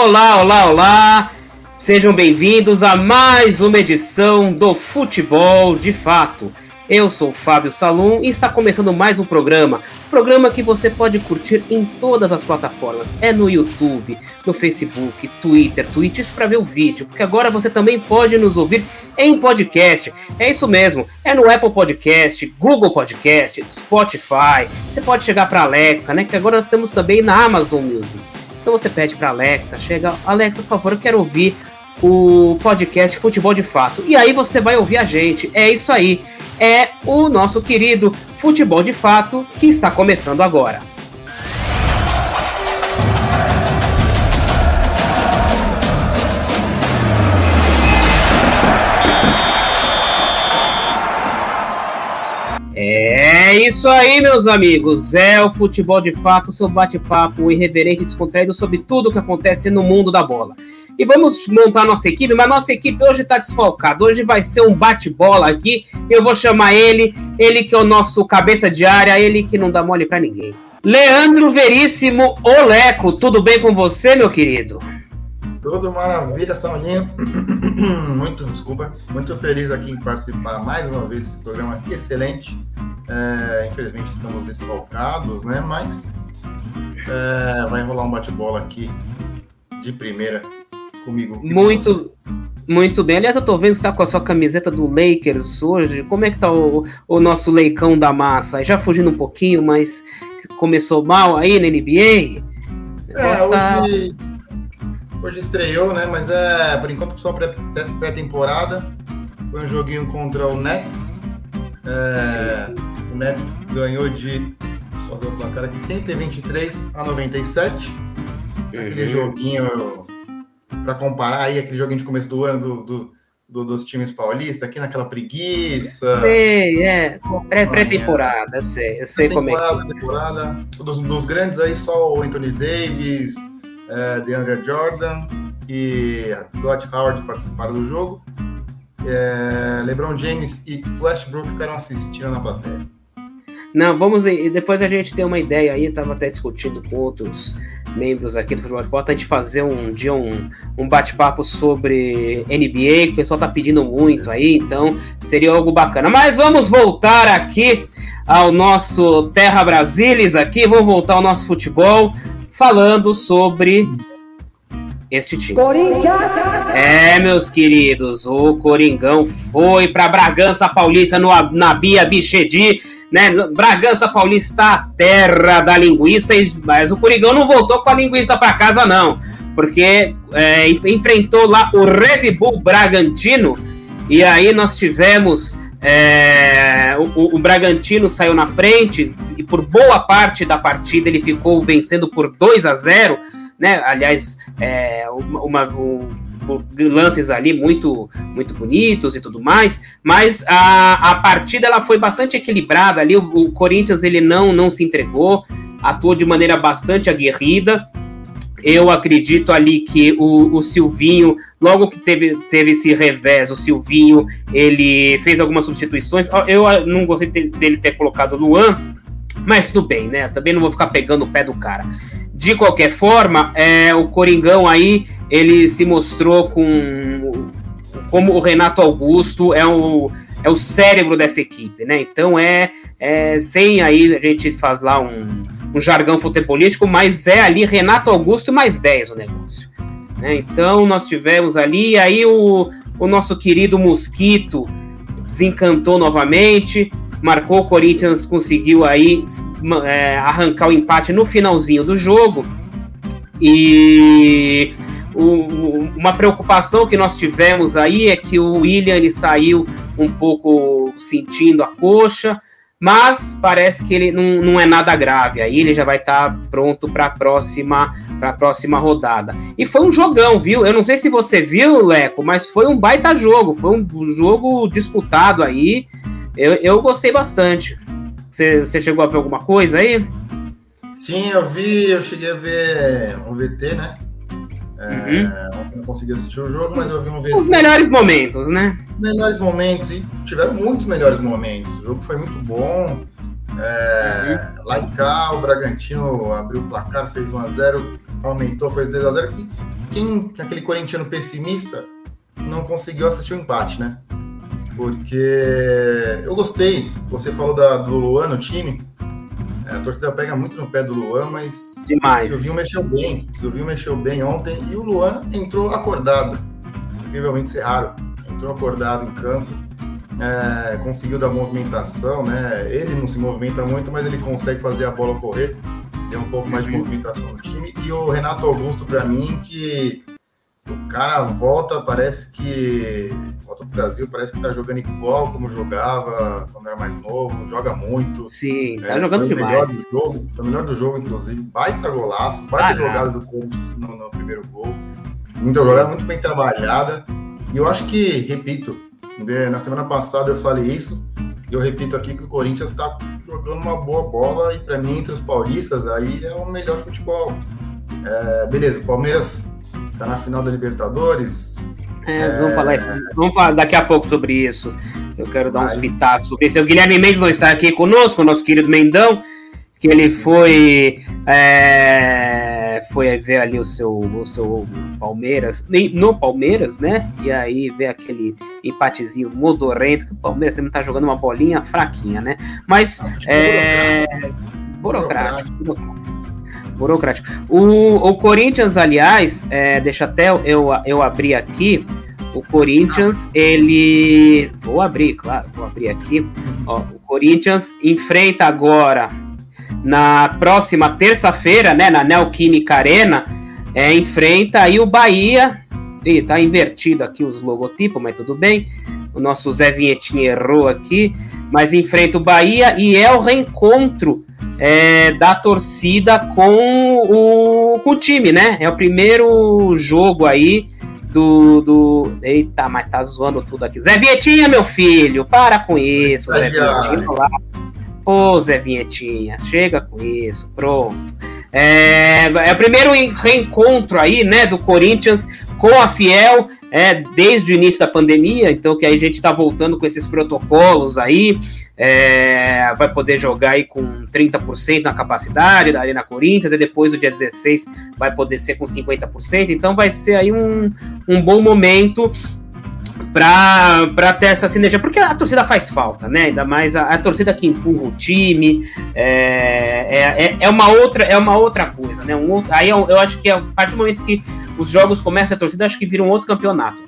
Olá, olá, olá! Sejam bem-vindos a mais uma edição do Futebol de Fato. Eu sou Fábio Salum e está começando mais um programa. Programa que você pode curtir em todas as plataformas. É no YouTube, no Facebook, Twitter, Twitch, isso para ver o vídeo, porque agora você também pode nos ouvir em podcast. É isso mesmo, é no Apple Podcast, Google Podcast, Spotify. Você pode chegar para Alexa, né? Que agora nós temos também na Amazon Music. Então você pede para Alexa, chega, Alexa, por favor, eu quero ouvir o podcast Futebol de Fato. E aí você vai ouvir a gente. É isso aí. É o nosso querido Futebol de Fato que está começando agora. É isso aí, meus amigos. É o Futebol de Fato, seu bate-papo irreverente e descontraído sobre tudo o que acontece no mundo da bola. E vamos montar nossa equipe, mas nossa equipe hoje está desfalcada. Hoje vai ser um bate-bola aqui. Eu vou chamar ele, ele que é o nosso cabeça de área, ele que não dá mole para ninguém. Leandro Veríssimo Oleco, tudo bem com você, meu querido? Tudo maravilha, Saulinho. muito, desculpa, muito feliz aqui em participar mais uma vez desse programa excelente. É, infelizmente estamos desfalcados, né? Mas é, vai rolar um bate-bola aqui de primeira comigo. Muito, muito bem. Aliás, eu tô vendo que você tá com a sua camiseta do Lakers hoje. Como é que tá o, o nosso leicão da massa? Já fugindo um pouquinho, mas começou mal aí na NBA? É, tá... hoje, estreou, né? Mas é, por enquanto, só pré-temporada. Foi um joguinho contra o Nets. É, o Nets ganhou de. Só ver o placar aqui: 123 a 97. Uhum. Aquele joguinho para comparar aí aquele joguinho de começo do ano do, do, do, dos times paulistas, aqui naquela preguiça. Sei, é. Pré-temporada, eu sei, eu sei como é que temporada. Dos, dos grandes aí, só o Anthony Davis, é, DeAndre Jordan e Dwight Howard participaram do jogo. É, LeBron James e Westbrook ficaram assistindo na plateia. Não, vamos. Depois a gente tem uma ideia aí, tava até discutindo com outros membros aqui do Futebol de Volta de fazer um dia um, um bate-papo sobre NBA, que o pessoal tá pedindo muito aí, então seria algo bacana. Mas vamos voltar aqui ao nosso Terra Brasilis aqui, vamos voltar ao nosso futebol, falando sobre este time. É, meus queridos, o Coringão foi para Bragança Paulista no, na Bia Bichedi né? Bragança Paulista, a terra da linguiça, mas o Coringão não voltou com a linguiça para casa, não, porque é, enfrentou lá o Red Bull Bragantino e aí nós tivemos. É, o, o, Bragantino saiu na frente e por boa parte da partida ele ficou vencendo por 2 a 0 né? Aliás, é, uma, uma lances ali muito muito bonitos e tudo mais, mas a, a partida ela foi bastante equilibrada ali, o, o Corinthians ele não não se entregou, atuou de maneira bastante aguerrida, eu acredito ali que o, o, Silvinho, logo que teve, teve esse revés, o Silvinho, ele fez algumas substituições. Eu não gostei dele ter colocado o Luan, mas tudo bem, né? Também não vou ficar pegando o pé do cara. De qualquer forma, é, o Coringão aí, ele se mostrou com como o Renato Augusto é o, é o cérebro dessa equipe, né? Então é, é sem aí a gente faz lá um, um jargão futebolístico, mas é ali Renato Augusto mais 10 o negócio. Né? Então nós tivemos ali, aí o, o nosso querido Mosquito desencantou novamente, marcou, o Corinthians conseguiu aí é, arrancar o empate no finalzinho do jogo. E o, uma preocupação que nós tivemos aí é que o William saiu um pouco sentindo a coxa, mas parece que ele não, não é nada grave. Aí ele já vai estar tá pronto para a próxima, pra próxima rodada. E foi um jogão, viu? Eu não sei se você viu, Leco, mas foi um baita jogo. Foi um jogo disputado aí. Eu, eu gostei bastante. Você, você chegou a ver alguma coisa aí? Sim, eu vi, eu cheguei a ver um VT, né? É, uhum. Consegui assistir o jogo, mas eu vi um VT. Os melhores momentos, né? Melhores momentos, e tiveram muitos melhores momentos. O jogo foi muito bom. É, uhum. Lá em cá, o Bragantino abriu o placar, fez 1x0, aumentou, fez 2x0. E quem, aquele corintiano pessimista, não conseguiu assistir o empate, né? Porque eu gostei. Você falou da, do Luan no time. É, a torcida pega muito no pé do Luan, mas Demais. o Silvinho mexeu bem. O Silvinho mexeu bem ontem e o Luan entrou acordado. Incrivelmente ser raro. Entrou acordado em campo. É, conseguiu dar movimentação, né? Ele não se movimenta muito, mas ele consegue fazer a bola correr. Deu um pouco mais de uhum. movimentação no time. E o Renato Augusto, para mim, que o cara volta, parece que. Volta pro Brasil, parece que tá jogando igual como jogava quando era mais novo, joga muito. Sim, tá é, jogando demais. Melhor do jogo, o melhor do jogo, inclusive. Baita golaço, baita ah, jogada do Corinthians no, no, primeiro gol. Muita jogada, muito bem trabalhada. E eu acho que, repito, na semana passada eu falei isso, e eu repito aqui que o Corinthians tá jogando uma boa bola, e para mim, entre os paulistas, aí é o melhor futebol. É, beleza, o Palmeiras tá na final da Libertadores. É, é... Vamos, falar isso, vamos falar daqui a pouco sobre isso. Eu quero dar Mas... uns pitacos sobre isso. O Guilherme Mendes não está aqui conosco, nosso querido Mendão, que ele foi é, foi ver ali o seu, o seu Palmeiras, no Palmeiras, né? E aí ver aquele empatezinho modorrento, que o Palmeiras sempre tá jogando uma bolinha fraquinha, né? Mas ah, é, burocrático. burocrático burocrático. O, o Corinthians, aliás, é, deixa até eu, eu abrir aqui. O Corinthians, ele. Vou abrir, claro, vou abrir aqui. Ó, o Corinthians enfrenta agora, na próxima terça-feira, né, na Neoquímica Arena, é, enfrenta aí o Bahia. Ih, tá invertido aqui os logotipos, mas tudo bem. O nosso Zé Vinhetinho errou aqui. Mas enfrenta o Bahia e é o reencontro é, da torcida com o, com o time, né? É o primeiro jogo aí do, do. Eita, mas tá zoando tudo aqui. Zé Vietinha, meu filho, para com isso, Zé Vietinha. Ô, Zé Vinhetinha, chega com isso, pronto. É, é o primeiro reencontro aí, né, do Corinthians com a Fiel é, desde o início da pandemia, então que aí a gente está voltando com esses protocolos aí, é, vai poder jogar aí com 30% na capacidade da Arena Corinthians, e depois do dia 16 vai poder ser com 50%, então vai ser aí um, um bom momento para ter essa sinergia, porque a torcida faz falta, né? Ainda mais a, a torcida que empurra o time, é, é, é, é uma outra é uma outra coisa, né? Um outro, aí eu, eu acho que a partir do momento que os jogos começam a torcida, acho que vira um outro campeonato.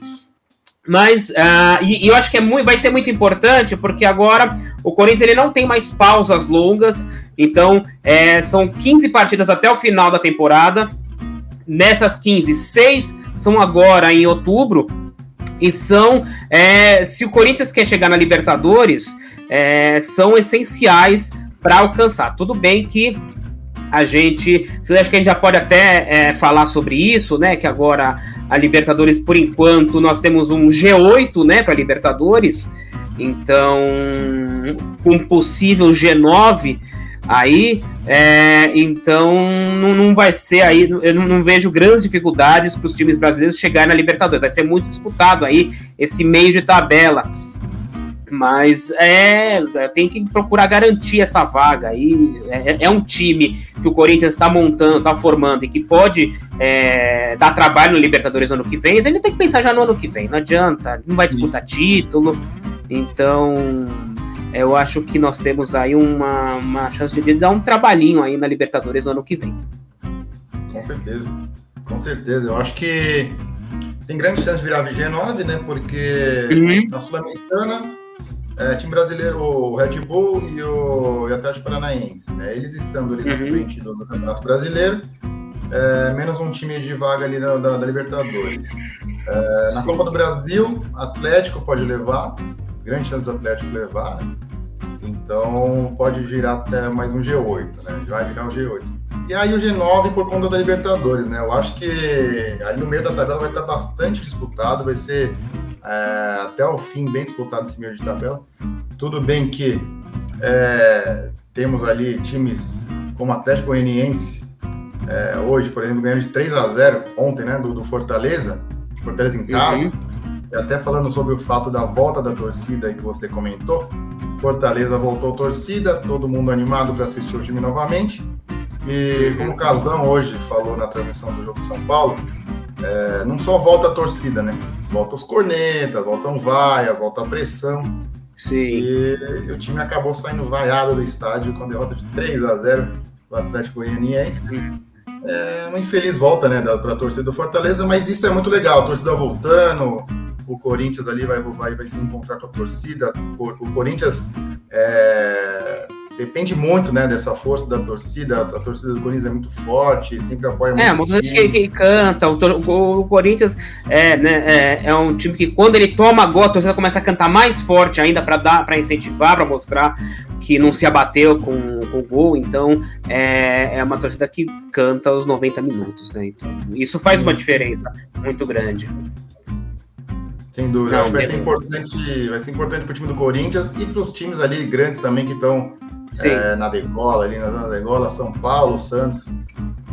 Mas uh, e, e, eu acho que é muito, vai ser muito importante porque agora o Corinthians ele não tem mais pausas longas, então é, são 15 partidas até o final da temporada. Nessas 15, seis são agora em outubro, e são, é, se o Corinthians quer chegar na Libertadores, é, são essenciais para alcançar. Tudo bem que a gente, acha que a gente já pode até é, falar sobre isso, né? Que agora a Libertadores, por enquanto, nós temos um G8, né, para Libertadores. Então, um possível G9 aí, é, então não, não, vai ser aí, eu não, não vejo grandes dificuldades para os times brasileiros chegarem na Libertadores, vai ser muito disputado aí esse meio de tabela. Mas é, tem que procurar garantir essa vaga aí. É, é um time que o Corinthians está montando, está formando e que pode é, dar trabalho no Libertadores no ano que vem. Mas ainda tem que pensar já no ano que vem. Não adianta, não vai disputar título. Então, eu acho que nós temos aí uma, uma chance de dar um trabalhinho aí na Libertadores no ano que vem. Com certeza, com certeza. Eu acho que tem grande chance de virar VG9, né? Porque uhum. na Sul-Americana, é, time brasileiro, o Red Bull e o, e Atlético Paranaense, né? Eles estando ali uhum. na frente do, do Campeonato Brasileiro, é, menos um time de vaga ali da, da, da Libertadores. É, na Copa do Brasil, Atlético pode levar, grande chance do Atlético levar, né? Então pode virar até mais um G8, né? Vai virar um G8. E aí o G9 por conta da Libertadores, né? Eu acho que ali o meio da tabela vai estar bastante disputado, vai ser é, até o fim bem disputado esse meio de tabela. Tudo bem que é, temos ali times como Atlético Goianiense, é, hoje, por exemplo, ganhando de 3 a 0 ontem, né? Do, do Fortaleza, Fortaleza em casa. Uhum. E até falando sobre o fato da volta da torcida aí que você comentou, Fortaleza voltou torcida, todo mundo animado para assistir o time novamente. E como o Casão hoje falou na transmissão do jogo de São Paulo, é, não só volta a torcida, né? Volta os cornetas, voltam vaias, volta a pressão. Sim. E o time acabou saindo vaiado do estádio com a derrota de 3 a 0 do Atlético Goianiense. É uma infeliz volta, né, para a torcida do Fortaleza, mas isso é muito legal. A torcida voltando, o Corinthians ali vai, vai, vai se encontrar com a torcida. O Corinthians é, depende muito, né, dessa força da torcida. A torcida do Corinthians é muito forte, sempre apoia muito. É, muita gente que, que, canta. O, o, o Corinthians é, né, é, é, um time que quando ele toma gol, a torcida começa a cantar mais forte ainda para dar, para incentivar, para mostrar que não se abateu com, com o gol. Então é, é uma torcida que canta os 90 minutos, né? Então isso faz uma diferença muito grande. Sem dúvida. Não, Acho que vai ser importante, vai ser importante para o time do Corinthians e para os times ali grandes também que estão é, na degola, ali na degola, São Paulo, Santos,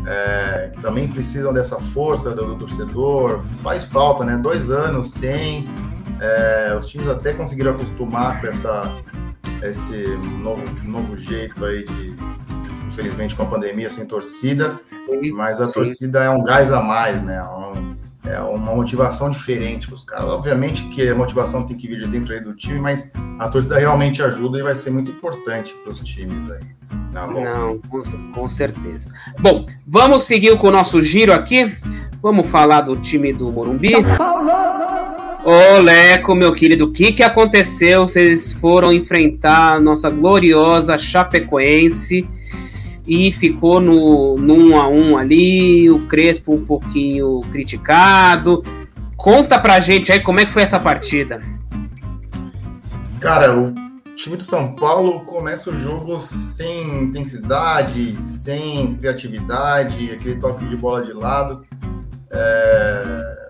é, que também precisam dessa força do, do, torcedor. Faz falta, né? Dois anos sem. É, os times até conseguiram acostumar com essa, esse novo, novo jeito aí de, infelizmente, com a pandemia sem torcida. Mas a Sim. torcida é um gás a mais, né? Um, é uma motivação diferente para os caras. Obviamente que a motivação tem que vir de dentro aí do time, mas a torcida realmente ajuda e vai ser muito importante para os times aí. Não, com, com, certeza. Bom, vamos seguir com o nosso giro aqui. Vamos falar do time do Morumbi. Ô, Leco, meu querido, o que, que aconteceu? Vocês foram enfrentar a nossa gloriosa Chapecoense e ficou no, no 1 um a 1 um ali, o Crespo um pouquinho criticado. Conta pra gente aí como é que foi essa partida. Cara, o time do São Paulo começa o jogo sem intensidade, sem criatividade, aquele toque de bola de lado, é...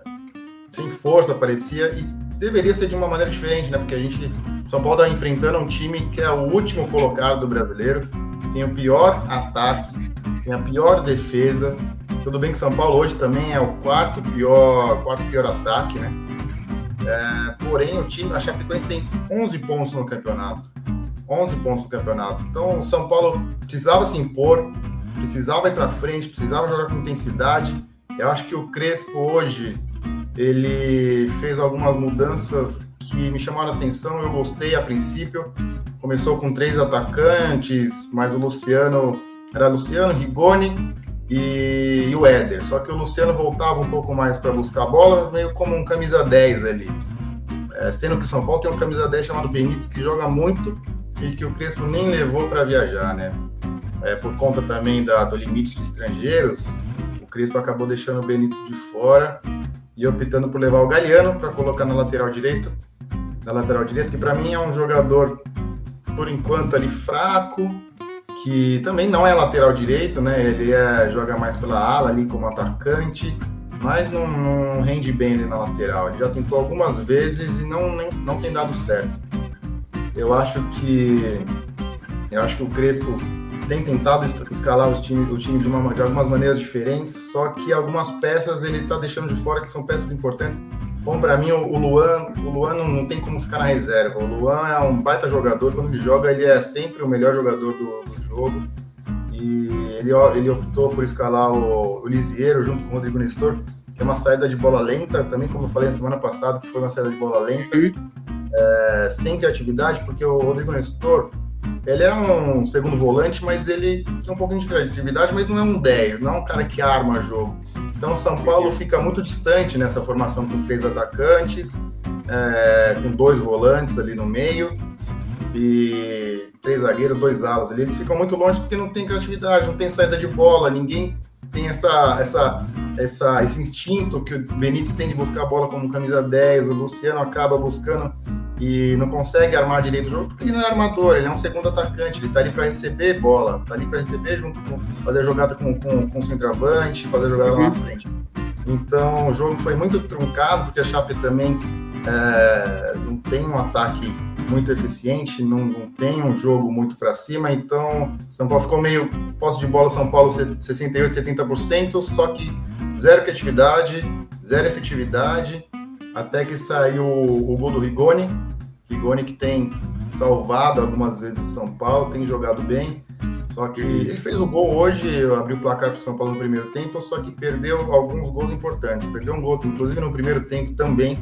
sem força parecia, e deveria ser de uma maneira diferente, né? Porque a gente, São Paulo está enfrentando um time que é o último colocado do brasileiro, tem o pior ataque, tem a pior defesa. Tudo bem que São Paulo hoje também é o quarto pior, quarto pior ataque, né? É, porém, o time, a Chapecoense tem 11 pontos no campeonato. 11 pontos no campeonato. Então, o São Paulo precisava se impor, precisava ir para frente, precisava jogar com intensidade. Eu acho que o Crespo hoje ele fez algumas mudanças que me chamaram a atenção. Eu gostei a princípio começou com três atacantes, mas o Luciano era Luciano, Rigoni e, e o Éder. Só que o Luciano voltava um pouco mais para buscar a bola, meio como um camisa 10 ali. É, sendo que o São Paulo tem um camisa 10 chamado Benítez que joga muito e que o Crespo nem levou para viajar, né? É, por conta também da, do limite de estrangeiros, o Crespo acabou deixando o Benítez de fora e optando por levar o Galeano para colocar na lateral direito, na lateral direita, que para mim é um jogador por enquanto ali fraco, que também não é lateral direito, né? Ele é, joga mais pela ala ali como atacante, mas não, não, rende bem ali na lateral. Ele já tentou algumas vezes e não, nem, não tem dado certo. Eu acho que eu acho que o Crespo tem tentado escalar os time, o time de, uma, de algumas maneiras diferentes, só que algumas peças ele está deixando de fora que são peças importantes Bom, para mim, o Luan, o Luan não, tem como ficar na reserva. O Luan é um baita jogador. Quando ele joga, ele é sempre o melhor jogador do, do jogo. E ele, ele optou por escalar o, o Lisieiro junto com o Rodrigo Nestor, que é uma saída de bola lenta, também como eu falei na semana passada, que foi uma saída de bola lenta, uhum. é, sem criatividade, porque o Rodrigo Nestor, ele é um segundo volante, mas ele tem um pouquinho de criatividade, mas não é um 10, não é um cara que arma jogo. Então, São Paulo fica muito distante nessa formação com três atacantes, é, com dois volantes ali no meio e três zagueiros, dois alas ali. Eles ficam muito longe porque não tem criatividade, não tem saída de bola, ninguém tem essa, essa, essa, esse instinto que o Benítez tem de buscar a bola como camisa 10, o Luciano acaba buscando e não consegue armar direito o jogo porque ele não é armador, ele é um segundo atacante, ele tá ali para receber bola, tá ali para receber junto com fazer a jogada com, com, com o centroavante, fazer a jogada uhum. lá na frente. Então o jogo foi muito truncado porque a Chape também é, não tem um ataque muito eficiente, não, não tem um jogo muito para cima, então São Paulo ficou meio posse de bola São Paulo 68, 70%, só que zero criatividade, zero efetividade até que saiu o gol do Rigoni, Rigoni que tem salvado algumas vezes o São Paulo, tem jogado bem. Só que ele fez o gol hoje, abriu o placar para o São Paulo no primeiro tempo, só que perdeu alguns gols importantes. Perdeu um gol, inclusive no primeiro tempo também.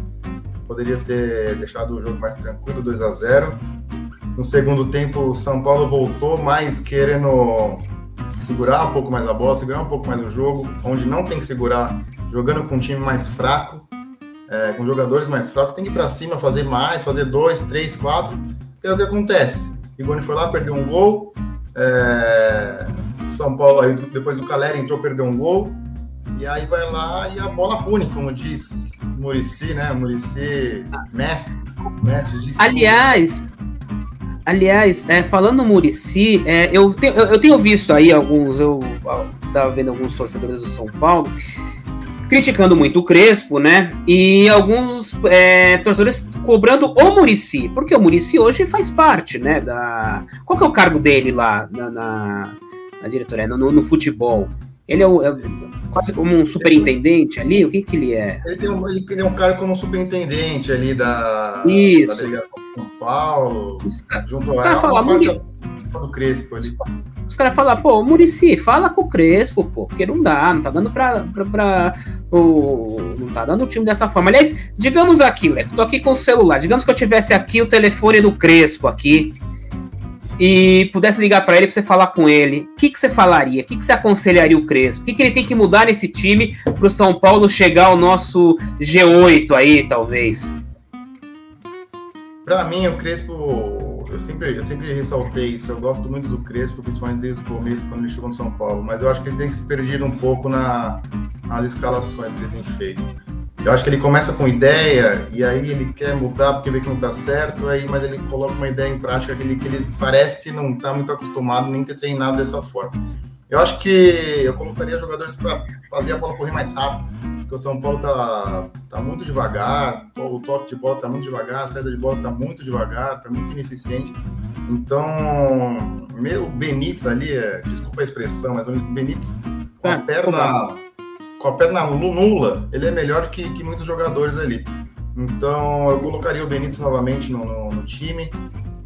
Poderia ter deixado o jogo mais tranquilo, 2 a 0 No segundo tempo, o São Paulo voltou mais querendo segurar um pouco mais a bola, segurar um pouco mais o jogo, onde não tem que segurar, jogando com um time mais fraco, é, com jogadores mais fracos, tem que ir para cima, fazer mais, fazer dois, três, quatro, que é o que acontece. Igoni foi lá, perdeu um gol, é, São Paulo, aí depois o Caleri entrou, perdeu um gol, e aí vai lá e a bola pune, como diz Murici, né? Murici, mestre, mestre diz Aliás, aliás, é, falando Murici, é, eu, te, eu, eu, tenho visto aí alguns, eu estava vendo alguns torcedores do São Paulo criticando muito o Crespo, né? E alguns é, torcedores cobrando o Murici, porque o Murici hoje faz parte, né? Da... Qual que é o cargo dele lá na, na, na diretoria, no, no, futebol? Ele é, o, é, quase como um superintendente ali? O que que ele é? Ele tem um, ele tem um cargo como superintendente ali da, Isso. da delegação de São Paulo, Os, junto a... Fala, parte, do Crespo ali. Os caras falam, pô, Murici, fala com o Crespo, pô, porque não dá, não tá dando pra. pra, pra o, não tá dando o time dessa forma. Aliás, digamos aqui, Leco, tô aqui com o celular. Digamos que eu tivesse aqui o telefone do Crespo aqui e pudesse ligar para ele para você falar com ele, o que, que você falaria? O que, que você aconselharia o Crespo? O que, que ele tem que mudar nesse time para o São Paulo chegar ao nosso G8 aí, talvez? Para mim, o Crespo eu sempre, eu sempre ressaltei isso. Eu gosto muito do Crespo, principalmente desde o começo, quando ele chegou no São Paulo. Mas eu acho que ele tem se perdido um pouco na, nas escalações que ele tem feito. Eu acho que ele começa com ideia e aí ele quer mudar porque vê que não está certo, aí, mas ele coloca uma ideia em prática que ele, que ele parece não estar tá muito acostumado nem ter treinado dessa forma. Eu acho que eu colocaria jogadores para fazer a bola correr mais rápido, porque o São Paulo tá, tá muito devagar, o toque de bola tá muito devagar, a saída de bola tá muito devagar, tá muito ineficiente. Então, o Benítez ali, é, desculpa a expressão, mas o Benítez com a ah, perna com a perna nula, ele é melhor que, que muitos jogadores ali. Então, eu colocaria o Benítez novamente no, no, no time.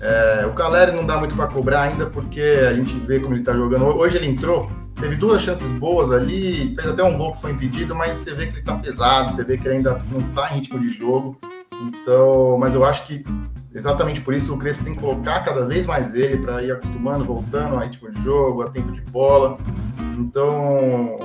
É, o Caleri não dá muito para cobrar ainda, porque a gente vê como ele está jogando. Hoje ele entrou, teve duas chances boas ali, fez até um gol que foi impedido, mas você vê que ele está pesado, você vê que ele ainda não está em ritmo de jogo. Então, mas eu acho que exatamente por isso o Crespo tem que colocar cada vez mais ele para ir acostumando, voltando a ritmo de jogo, a tempo de bola. Então,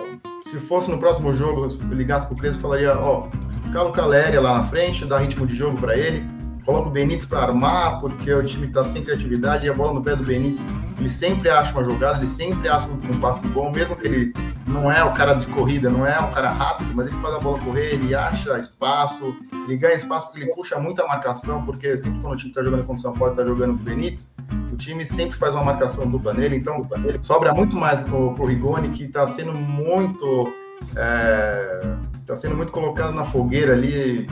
se fosse no próximo jogo, eu ligasse para o Crespo, falaria: ó, escala o Caleri lá na frente, dá ritmo de jogo para ele coloca o Benítez para armar, porque o time está sem criatividade e a bola no pé do Benítez, ele sempre acha uma jogada, ele sempre acha um, um passe bom, mesmo que ele não é o cara de corrida, não é um cara rápido, mas ele faz a bola correr, ele acha espaço, ele ganha espaço porque ele puxa muita marcação, porque sempre quando o time está jogando com o São Paulo, está jogando com o Benítez, o time sempre faz uma marcação dupla nele, então sobra muito mais para o Rigoni, que está sendo muito. é, sendo muito colocado na fogueira ali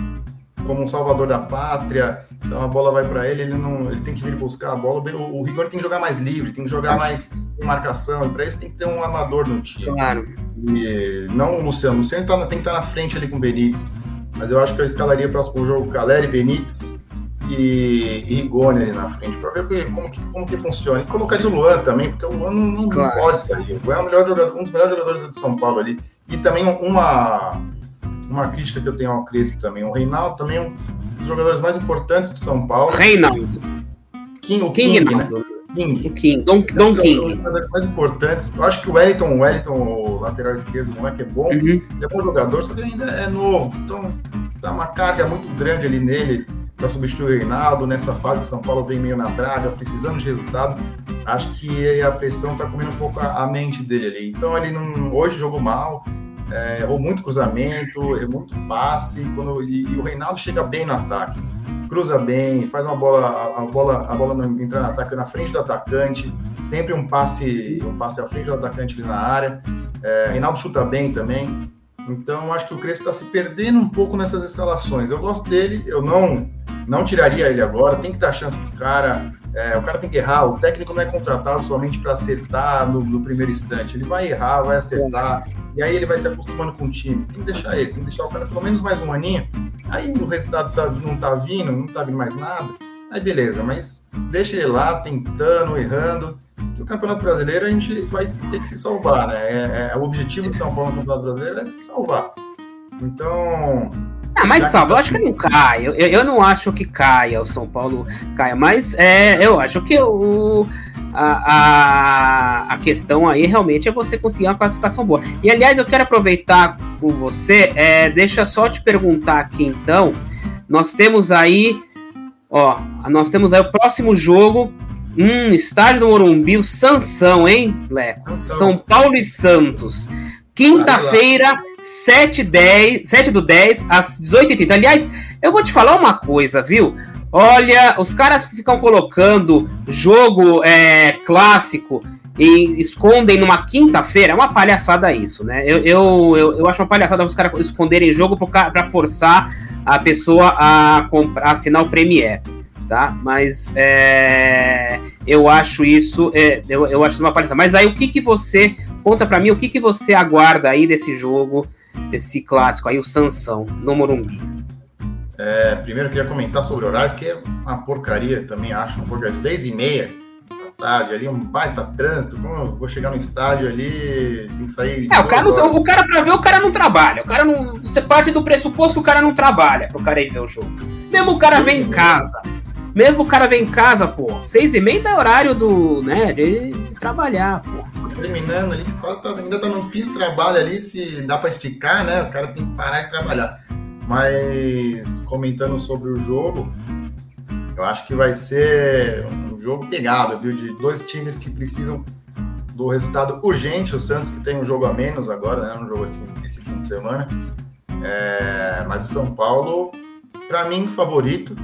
como um salvador da pátria, então a bola vai para ele, ele não, ele tem que vir buscar a bola. O, o Rigoni tem que jogar mais livre, tem que jogar mais em marcação, e para isso tem que ter um armador no time. Claro. E, não o Luciano, o Luciano tá, tem que estar tá na frente ali com o Benítez, mas eu acho que eu escalaria próximo jogo Caleri, Benítez e, e Rigoni ali na frente, para ver que, como, que, como que funciona. E colocaria o Luan também, porque o Luan não, não, claro. pode sair. O Luan é o melhor jogador, um dos melhores jogadores do São Paulo ali. E também uma uma crítica que eu tenho ao Crespo também. O Reinaldo também é um dos jogadores mais importantes de São Paulo. Reinaldo. King, o King, King né? King. O King. Don, Don é King. Um dos jogadores mais importantes. Eu acho que o Wellington, o Wellington, o lateral esquerdo, é que é bom. Uhum. Ele é bom jogador, só que ainda é novo. Então, tá uma carga muito grande ali nele para substituir o Reinaldo nessa fase que o São Paulo vem meio na draga, precisando de resultado. Acho que a pressão tá comendo um pouco a, a mente dele ali. Então ele não, hoje jogou mal, é, errou muito cruzamento, errou muito passe, quando, e, e, o Reinaldo chega bem no ataque, cruza bem, faz uma bola, a, a bola, a bola entra no ataque na frente do atacante, sempre um passe, um passe à frente do atacante ali na área. É, Reinaldo chuta bem também. Então, acho que o Crespo está se perdendo um pouco nessas escalações. Eu gosto dele, eu não não tiraria ele agora, tem que dar chance pro cara. É, o cara tem que errar, o técnico não é contratado somente para acertar no, no, primeiro instante. Ele vai errar, vai acertar, e aí ele vai se acostumando com o time. Tem que deixar ele, tem que deixar o cara pelo menos mais um aninho. Aí o resultado tá, não tá vindo, não tá vindo mais nada. aí beleza, mas deixa ele lá tentando, errando, que o Campeonato Brasileiro a gente vai ter que se salvar, né? É, é o objetivo de São Paulo no Campeonato Brasileiro é se salvar. Então. Ah, mas salva, eu acho que não cai. Eu, eu não acho que caia, o São Paulo caia, mas é, eu acho que o. A, a, a, questão aí realmente é você conseguir uma classificação boa. E aliás, eu quero aproveitar com você, é, deixa só te perguntar aqui então. Nós temos aí, ó, nós temos aí o próximo jogo, um estádio do Morumbi, o Sansão, hein, Leco? São Paulo e Santos. Quinta-feira, 7, 10, 7 do 10, às 18h30. Aliás, eu vou te falar uma coisa, viu? Olha, os caras ficam colocando jogo é, clássico e escondem numa quinta-feira. É uma palhaçada isso, né? Eu, eu, eu, eu acho uma palhaçada os caras esconderem jogo para forçar a pessoa a, comprar, a assinar o Premiere tá? Mas é, eu acho isso, é, eu, eu acho uma palhaçada. Mas aí o que que você conta para mim? O que que você aguarda aí desse jogo, desse clássico aí, o Sansão no Morumbi? É, primeiro eu queria comentar sobre o horário, que é uma porcaria, também acho uma porcaria. Seis e meia da tarde ali, um baita trânsito. Como eu vou chegar no estádio ali, tem que sair. É, o cara, não, o cara, pra ver, o cara não trabalha. O cara não. Você parte do pressuposto que o cara não trabalha pro cara ir ver o jogo. Mesmo o cara Sim, vem em casa. Mesmo o cara vem em casa, pô, seis e meia é horário do, né, de, de trabalhar, pô. Terminando ali, quase tá, ainda tá no fim do trabalho ali, se dá para esticar, né, o cara tem que parar de trabalhar. Mas comentando sobre o jogo, eu acho que vai ser um jogo pegado, viu, de dois times que precisam do resultado urgente. O Santos que tem um jogo a menos agora, né, um jogo assim, esse fim de semana. É, mas o São Paulo, para mim, favorito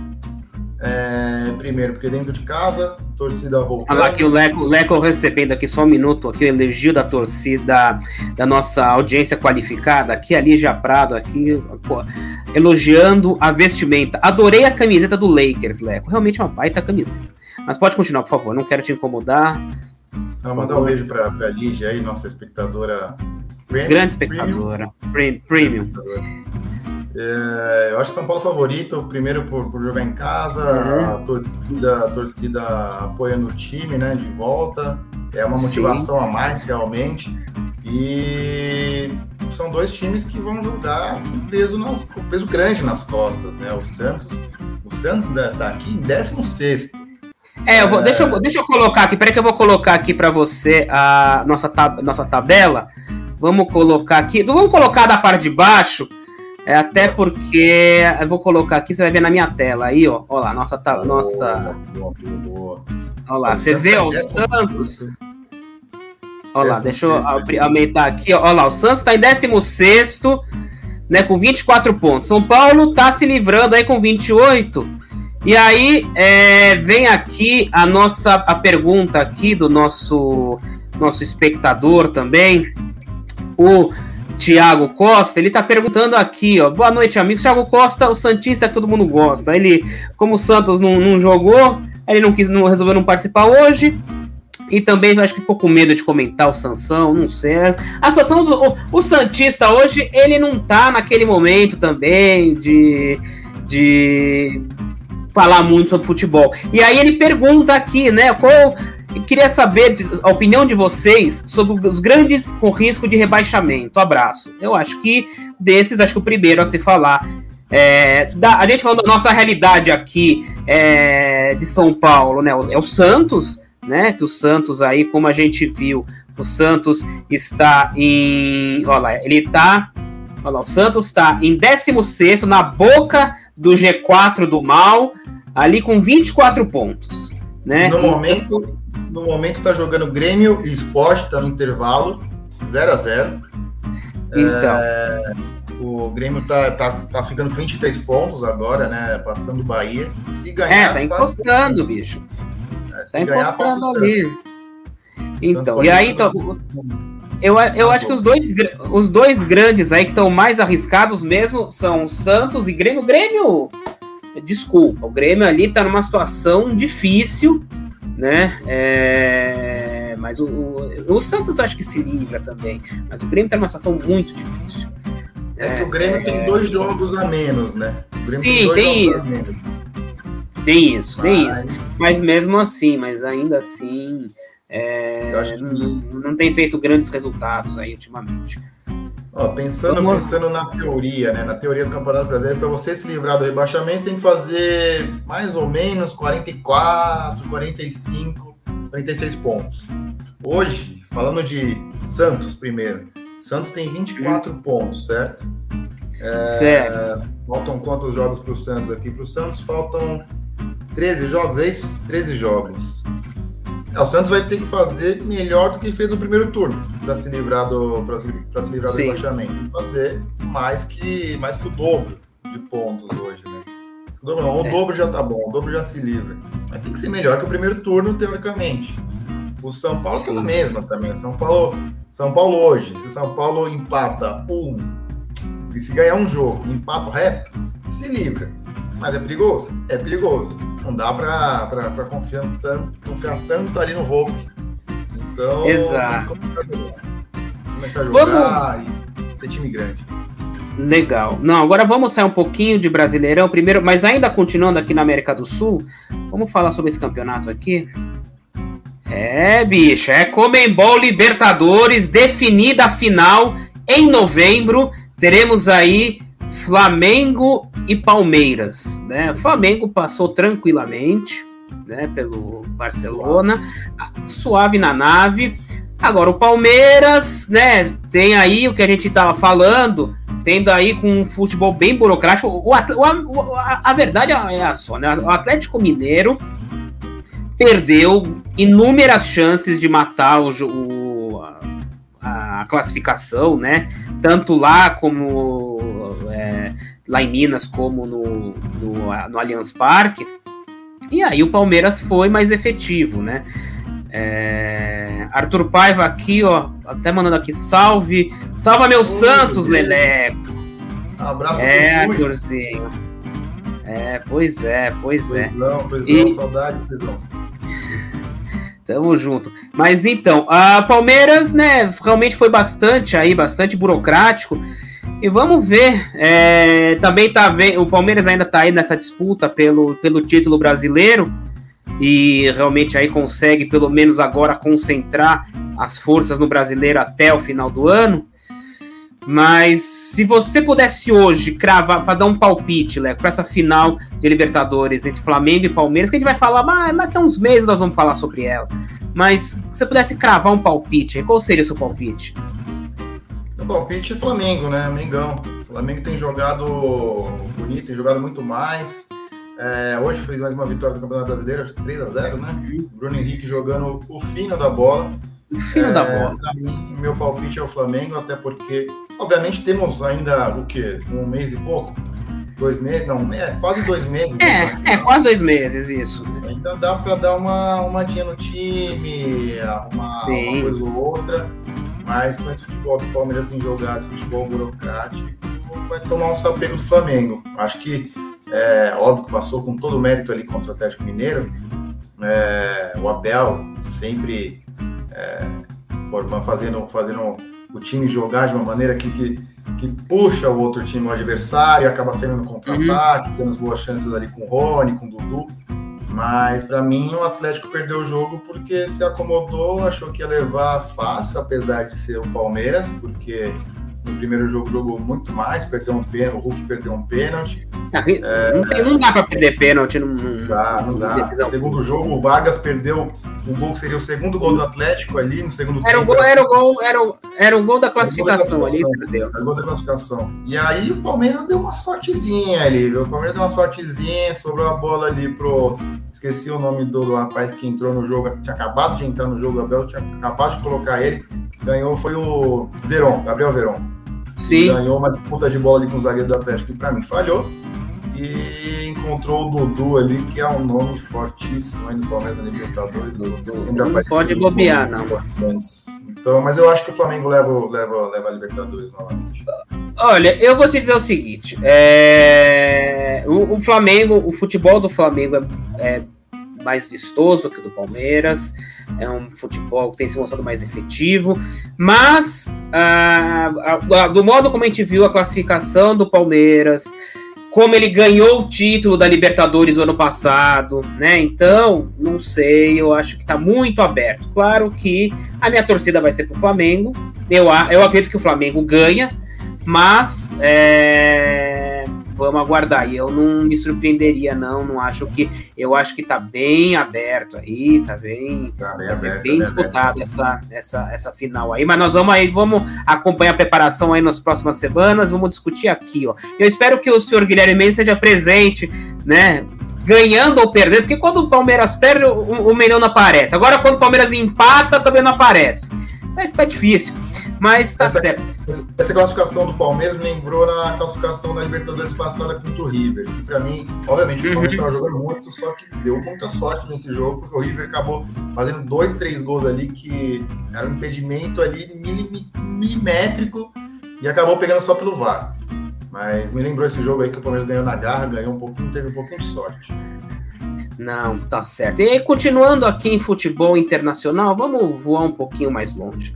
é, primeiro, porque dentro de casa, torcida voltando. Olha lá aqui o Leco, Leco recebendo aqui só um minuto aqui, o elogio da torcida, da nossa audiência qualificada, aqui ali já Prado, aqui, pô, elogiando a vestimenta. Adorei a camiseta do Lakers, Leco. Realmente é uma baita camiseta. Mas pode continuar, por favor, não quero te incomodar. Não, mandar um beijo para a Lígia aí, nossa espectadora. Premium, Grande espectadora. Premium. premium. É, eu acho que São Paulo favorito, primeiro por, por jogar em casa, uhum. a, torcida, a torcida apoiando o time, né, de volta, é uma motivação Sim. a mais realmente. E são dois times que vão jogar com peso, nas, com peso grande nas costas, né? O Santos, o Santos tá aqui em 16 é, eu vou, é... Deixa, eu, deixa eu colocar aqui, peraí que eu vou colocar aqui para você a nossa, tab, nossa tabela. Vamos colocar aqui, vamos colocar da parte de baixo, é até porque eu vou colocar aqui, você vai ver na minha tela aí, ó. Olha lá, nossa. Tá, nossa... Boa, boa, boa. Olha lá, você vê o Santos. Olha lá, deixa eu aumentar aqui. Olha lá, o Santos está em 16, né, com 24 pontos. São Paulo está se livrando aí com 28. E aí é, vem aqui a nossa a pergunta aqui do nosso nosso espectador também. O Tiago Costa, ele tá perguntando aqui, ó. Boa noite, amigos. Tiago Costa, o Santista que todo mundo gosta. Ele, como o Santos não, não jogou, ele não quis, não resolveu não participar hoje. E também acho que ficou com medo de comentar o Sansão, não sei. A situação do o, o Santista hoje, ele não tá naquele momento também de, de falar muito sobre futebol. E aí ele pergunta aqui, né, qual queria saber a opinião de vocês sobre os grandes com risco de rebaixamento. Abraço. Eu acho que desses, acho que o primeiro a se falar. É, da, a gente falando da nossa realidade aqui é, de São Paulo, né? É o Santos, né? Que o Santos aí, como a gente viu, o Santos está em. Olha lá, ele está. Olha lá, o Santos está em 16 na boca do G4 do mal, ali com 24 pontos. Né? No momento, no momento tá jogando Grêmio e Esporte, tá no intervalo, 0 a 0 Então. É, o Grêmio tá, tá, tá ficando com 23 pontos agora, né? Passando o Bahia. Se ganhar. É, tá encostando, bicho. É, tá ganhar, encostando ali. Então, e aí, então, eu, eu acho que os dois, os dois grandes aí que estão mais arriscados mesmo são Santos e Grêmio. Grêmio, desculpa, o Grêmio ali tá numa situação difícil né? É... Mas o, o, o, Santos acho que se livra também. Mas o Grêmio está numa situação muito difícil. É que o Grêmio é... tem dois jogos a menos, né? Sim, tem, tem isso. Tem isso, mas... tem isso. Mas mesmo assim, mas ainda assim, é, que... não, não tem feito grandes resultados aí ultimamente. Ó, pensando, Vamos... pensando na teoria, né? Na teoria do Campeonato Brasileiro, para você se livrar do rebaixamento, você tem que fazer mais ou menos 44, 45, 46 pontos. Hoje, falando de Santos primeiro, Santos tem 24 hum. pontos, certo? É, certo. Faltam quantos jogos para o Santos aqui? Para o Santos faltam 13 jogos, é isso? 13 jogos. É, o Santos vai ter que fazer melhor do que fez no primeiro turno para se livrar do para se, se livrar do rebaixamento. Fazer mais que mais que o dobro de pontos hoje, né? O dobro, não, o é. dobro já tá bom, o dobro já se livra. Mas tem que ser melhor que o primeiro turno, teoricamente. O São Paulo tá na mesma também. São Paulo, São Paulo hoje, se São Paulo empata um, e se ganhar um jogo, empata o resto, se livra. Mas é perigoso? É perigoso. Não dá para confiar tanto, confiar tanto ali no Volpe. Então, Exato. começar a jogar vamos... e ser time grande. Legal. Não, agora vamos sair um pouquinho de Brasileirão primeiro, mas ainda continuando aqui na América do Sul, vamos falar sobre esse campeonato aqui. É, bicho, é Comembol Libertadores, definida a final em novembro. Teremos aí Flamengo e Palmeiras, né? O Flamengo passou tranquilamente, né, pelo Barcelona, suave na nave. Agora o Palmeiras, né, tem aí o que a gente estava falando, tendo aí com um futebol bem burocrático. O, o, a, a, verdade é a só, né? O Atlético Mineiro perdeu inúmeras chances de matar o, o a, a, classificação, né? Tanto lá como lá em Minas como no, no, no Allianz Parque. E aí o Palmeiras foi mais efetivo, né? É... Arthur Paiva aqui, ó, até mandando aqui, salve, salva meu Oi, Santos, Leleco. abraço É, Arthurzinho. É, pois é, pois, pois é. Não, pois e... não, saudade, pois não. Tamo junto. Mas então, a Palmeiras, né, realmente foi bastante aí, bastante burocrático. E vamos ver. É, também tá. O Palmeiras ainda tá aí nessa disputa pelo, pelo título brasileiro. E realmente aí consegue, pelo menos agora, concentrar as forças no brasileiro até o final do ano. Mas se você pudesse hoje cravar, para dar um palpite, Leco, para essa final de Libertadores entre Flamengo e Palmeiras, que a gente vai falar, mas daqui a uns meses nós vamos falar sobre ela. Mas se você pudesse cravar um palpite, qual seria o seu palpite? O palpite é Flamengo, né? Mengão. O Flamengo tem jogado bonito, tem jogado muito mais. É, hoje fez mais uma vitória do Campeonato Brasileiro, 3 a 0 né? Uhum. Bruno Henrique jogando o fino da bola. O fino é, da bola. Mim, meu palpite é o Flamengo, até porque, obviamente, temos ainda o quê? Um mês e pouco? Dois meses? Não, é quase dois meses. É, é quase dois meses, isso. Então dá para dar uma, uma dia no time, arrumar Sim. uma coisa ou outra. Mas com esse futebol que o Palmeiras tem jogado, esse futebol burocrático, vai tomar um sapego do Flamengo. Acho que, é, óbvio que passou com todo o mérito ali contra o Atlético Mineiro. É, o Abel sempre é, formando, fazendo, fazendo o time jogar de uma maneira que, que, que puxa o outro time, o adversário, acaba sendo no contra-ataque, uhum. tendo as boas chances ali com o Rony, com o Dudu. Mas para mim o Atlético perdeu o jogo porque se acomodou, achou que ia levar fácil, apesar de ser o Palmeiras, porque no primeiro jogo jogou muito mais, perdeu um pênalti, o Hulk perdeu um pênalti. É, não, tem, não, dá para perder pênalti. Não, não dá, não dá. Segundo jogo, o Vargas perdeu o gol que seria o segundo gol do Atlético ali no segundo era tempo. O gol, era, o gol, era, o, era o gol da classificação, ali, perdeu. Era o gol da classificação. E aí o Palmeiras deu uma sortezinha ali, viu? O Palmeiras deu uma sortezinha, sobrou a bola ali pro. Esqueci o nome do, do rapaz que entrou no jogo, tinha acabado de entrar no jogo, o Abel tinha acabado de colocar ele. Ganhou, foi o Veron, Gabriel Veron. Sim. Ganhou uma disputa de bola ali com o zagueiro do Atlético, que pra mim falhou. E encontrou o Dudu ali, que é um nome fortíssimo aí no Palmeiras na Libertadores. Dudu sempre não pode bobear, não. Então, mas eu acho que o Flamengo leva, leva, leva a Libertadores novamente. Olha, eu vou te dizer o seguinte: é... o, o, Flamengo, o futebol do Flamengo é, é mais vistoso que o do Palmeiras é um futebol que tem se mostrado mais efetivo, mas ah, do modo como a gente viu a classificação do Palmeiras, como ele ganhou o título da Libertadores no ano passado, né? Então, não sei, eu acho que tá muito aberto. Claro que a minha torcida vai ser pro Flamengo. Eu, eu acredito que o Flamengo ganha, mas é, vamos aguardar. E eu não me surpreenderia, não. Não acho que. Eu acho que tá bem aberto aí, tá bem. Tá bem, aberto, bem disputado essa, essa, essa final aí. Mas nós vamos aí, vamos acompanhar a preparação aí nas próximas semanas. Vamos discutir aqui, ó. Eu espero que o senhor Guilherme Mendes seja presente, né? Ganhando ou perdendo, porque quando o Palmeiras perde, o, o não aparece. Agora, quando o Palmeiras empata, também não aparece. Vai ficar difícil. Mas tá essa, certo. Essa classificação do Palmeiras me lembrou na classificação da Libertadores passada contra o River. Que pra mim, obviamente, o Palmeiras estava uhum. jogando muito, só que deu muita sorte nesse jogo, porque o River acabou fazendo dois, três gols ali que era um impedimento ali milimétrico e acabou pegando só pelo VAR. Mas me lembrou esse jogo aí que o Palmeiras ganhou na garra, ganhou um pouquinho, teve um pouquinho de sorte. Não, tá certo. E continuando aqui em futebol internacional, vamos voar um pouquinho mais longe.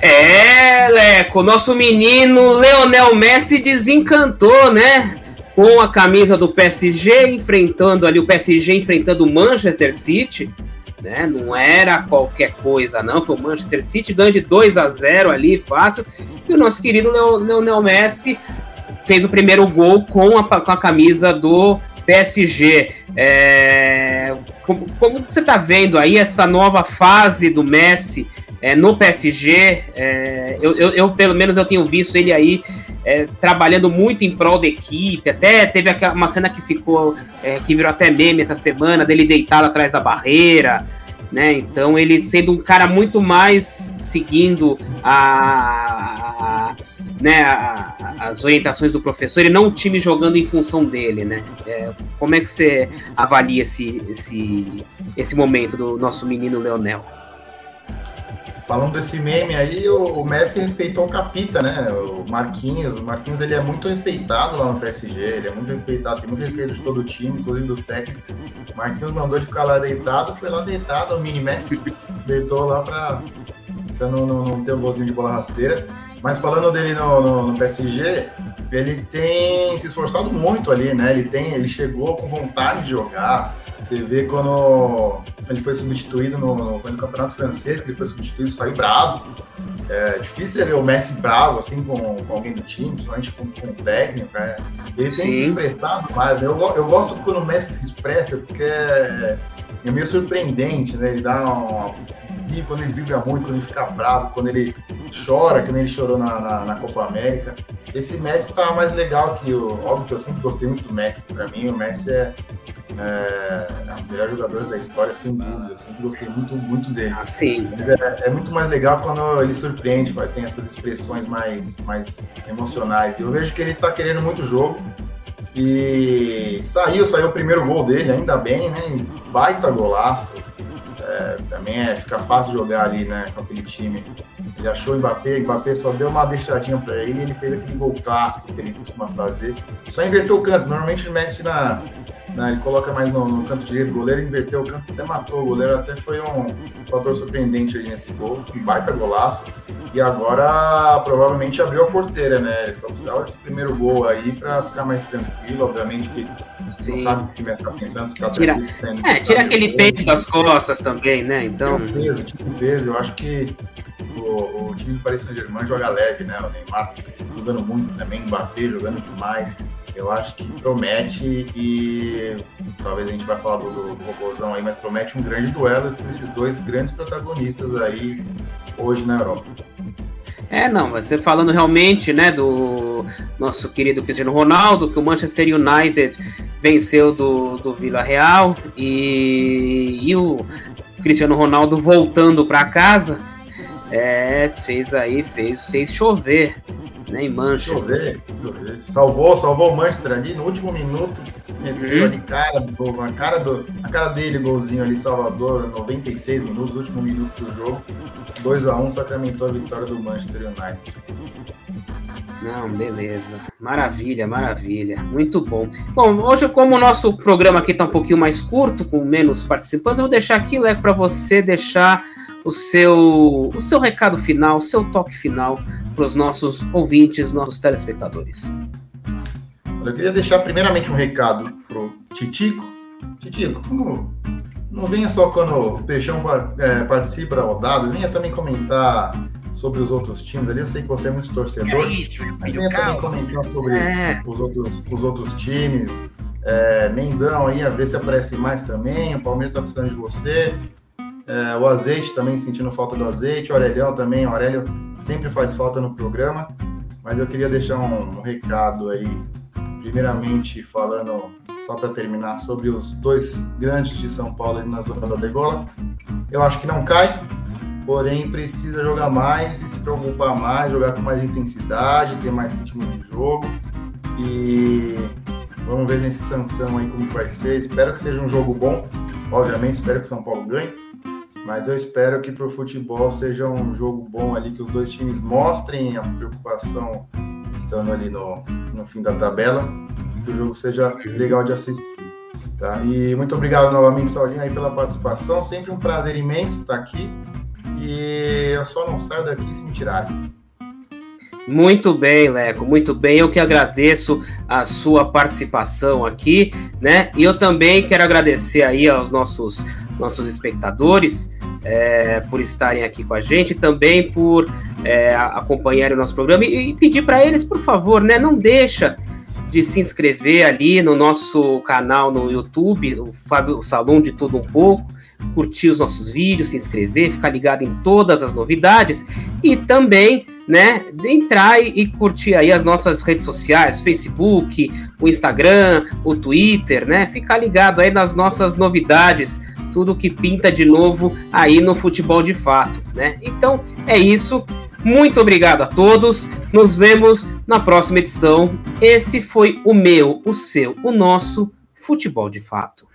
É, Leco, nosso menino Leonel Messi desencantou, né? Com a camisa do PSG, enfrentando ali o PSG enfrentando o Manchester City, né? Não era qualquer coisa, não. Foi o Manchester City ganhando de 2 a 0 ali, fácil. E o nosso querido Leonel Messi fez o primeiro gol com a, com a camisa do PSG. É, como, como, você está vendo aí essa nova fase do Messi é, no PSG? É, eu, eu, eu, pelo menos, eu tenho visto ele aí é, trabalhando muito em prol da equipe. Até teve uma cena que ficou, é, que virou até meme essa semana, dele deitado atrás da barreira né? Então ele sendo um cara muito mais seguindo a, a né, a, as orientações do professor e não o time jogando em função dele, né? É, como é que você avalia esse, esse, esse momento do nosso menino Leonel? Falando desse meme aí, o, Messi respeitou o Capita, né? O Marquinhos. O Marquinhos ele é muito respeitado lá no PSG, ele é muito respeitado, tem muito respeito de todo o time, inclusive do técnico. O Marquinhos mandou ele ficar lá deitado, foi lá deitado, o mini Messi deitou lá para não, não, não ter um golzinho de bola rasteira. Mas falando dele no, no, no, PSG, ele tem se esforçado muito ali, né? Ele tem, ele chegou com vontade de jogar. Você vê quando ele foi substituído no, no, no campeonato francês, que ele foi substituído, saiu bravo. É difícil ver o Messi bravo, assim, com, com alguém do time, principalmente com, com o técnico, né? Ele tem Sim. se expressado mais. Eu, eu gosto quando o Messi se expressa, porque é, é meio surpreendente, né? Ele dá quando ele vibra muito, quando ele fica bravo, quando ele chora, que nem ele chorou na, na, na, Copa América. Esse Messi tá mais legal que o. Óbvio que eu sempre gostei muito do Messi. Para mim, o Messi é, é, é um dos melhores jogadores da história, sem dúvida. Eu sempre gostei muito, muito dele. Ah, sim. É, é, muito mais legal quando ele surpreende, vai, tem essas expressões mais, mais emocionais. Eu vejo que ele tá querendo muito jogo. E saiu, saiu o primeiro gol dele, ainda bem, né? Baita golaço. É, também é, fica fácil jogar ali, né, com aquele time. Ele achou o Mbappé, o Mbappé só deu uma deixadinha para ele e ele fez aquele gol clássico que ele costuma fazer. Só inverteu o canto, normalmente ele mete na, na ele coloca mais no, no, canto direito, o goleiro inverteu o canto, até matou o goleiro, até foi um, um fator surpreendente aí nesse gol, um baita golaço. E agora provavelmente abriu a porteira, né? Só precisava esse primeiro gol aí para ficar mais tranquilo, obviamente que Sim. não sabe o que pensando, se tá tira, É, tira aquele peito das costas também, né? Então. Tira um peso, tira peso. Eu acho que o, o time do Paris Saint-Germain joga leve, né? O Neymar jogando muito também, o Mbappé jogando demais. Eu acho que promete e talvez a gente vai falar do, do, do robôzão aí, mas promete um grande duelo entre esses dois grandes protagonistas aí hoje na Europa. É, não, você falando realmente, né, do nosso querido Cristiano Ronaldo, que o Manchester United venceu do, do Vila Real e, e o Cristiano Ronaldo voltando para casa, é, fez aí, fez, fez chover, né, em Manchester. Chover, chover. Salvou, salvou o Manchester ali no último minuto, meteu uhum. ali cara do a cara do, a cara dele, golzinho ali, Salvador, 96 minutos, último minuto do jogo. 2 a 1 sacramentou a vitória do Manchester United. Não, beleza. Maravilha, maravilha. Muito bom. Bom, hoje, como o nosso programa aqui está um pouquinho mais curto, com menos participantes, eu vou deixar aqui, Leco, para você deixar o seu, o seu recado final, o seu toque final para os nossos ouvintes, nossos telespectadores. Eu queria deixar primeiramente um recado pro Titico. Titico, não, não venha só quando o Peixão é, participa da rodada, venha também comentar sobre os outros times ali. Eu sei que você é muito torcedor, é isso, mas venha também comentar sobre é. os, outros, os outros times. É, Mendão aí, a ver se aparece mais também. O Palmeiras está precisando de você. É, o azeite também sentindo falta do azeite. O Aurelião também. O Aurélio sempre faz falta no programa. Mas eu queria deixar um, um recado aí primeiramente falando, só para terminar, sobre os dois grandes de São Paulo na zona da degola. Eu acho que não cai, porém precisa jogar mais e se preocupar mais, jogar com mais intensidade, ter mais ritmo de jogo. E vamos ver nesse Sansão aí como que vai ser. Espero que seja um jogo bom. Obviamente, espero que São Paulo ganhe. Mas eu espero que para o futebol seja um jogo bom ali, que os dois times mostrem a preocupação estando ali no, no fim da tabela, que o jogo seja legal de assistir. Tá? E muito obrigado novamente, Saldinho, aí pela participação. Sempre um prazer imenso estar aqui. E eu só não saio daqui se me tirarem. Muito bem, Leco, muito bem. Eu que agradeço a sua participação aqui, né? E eu também quero agradecer aí aos nossos nossos espectadores é, por estarem aqui com a gente, também por é, acompanharem o nosso programa. E, e pedir para eles, por favor, né, não deixa de se inscrever ali no nosso canal no YouTube, o Fábio Salão de Tudo Um Pouco, curtir os nossos vídeos, se inscrever, ficar ligado em todas as novidades. E também, né, entrar e, e curtir aí as nossas redes sociais, Facebook, o Instagram, o Twitter, né, ficar ligado aí nas nossas novidades tudo que pinta de novo aí no futebol de fato, né? Então é isso. Muito obrigado a todos. Nos vemos na próxima edição. Esse foi o meu, o seu, o nosso futebol de fato.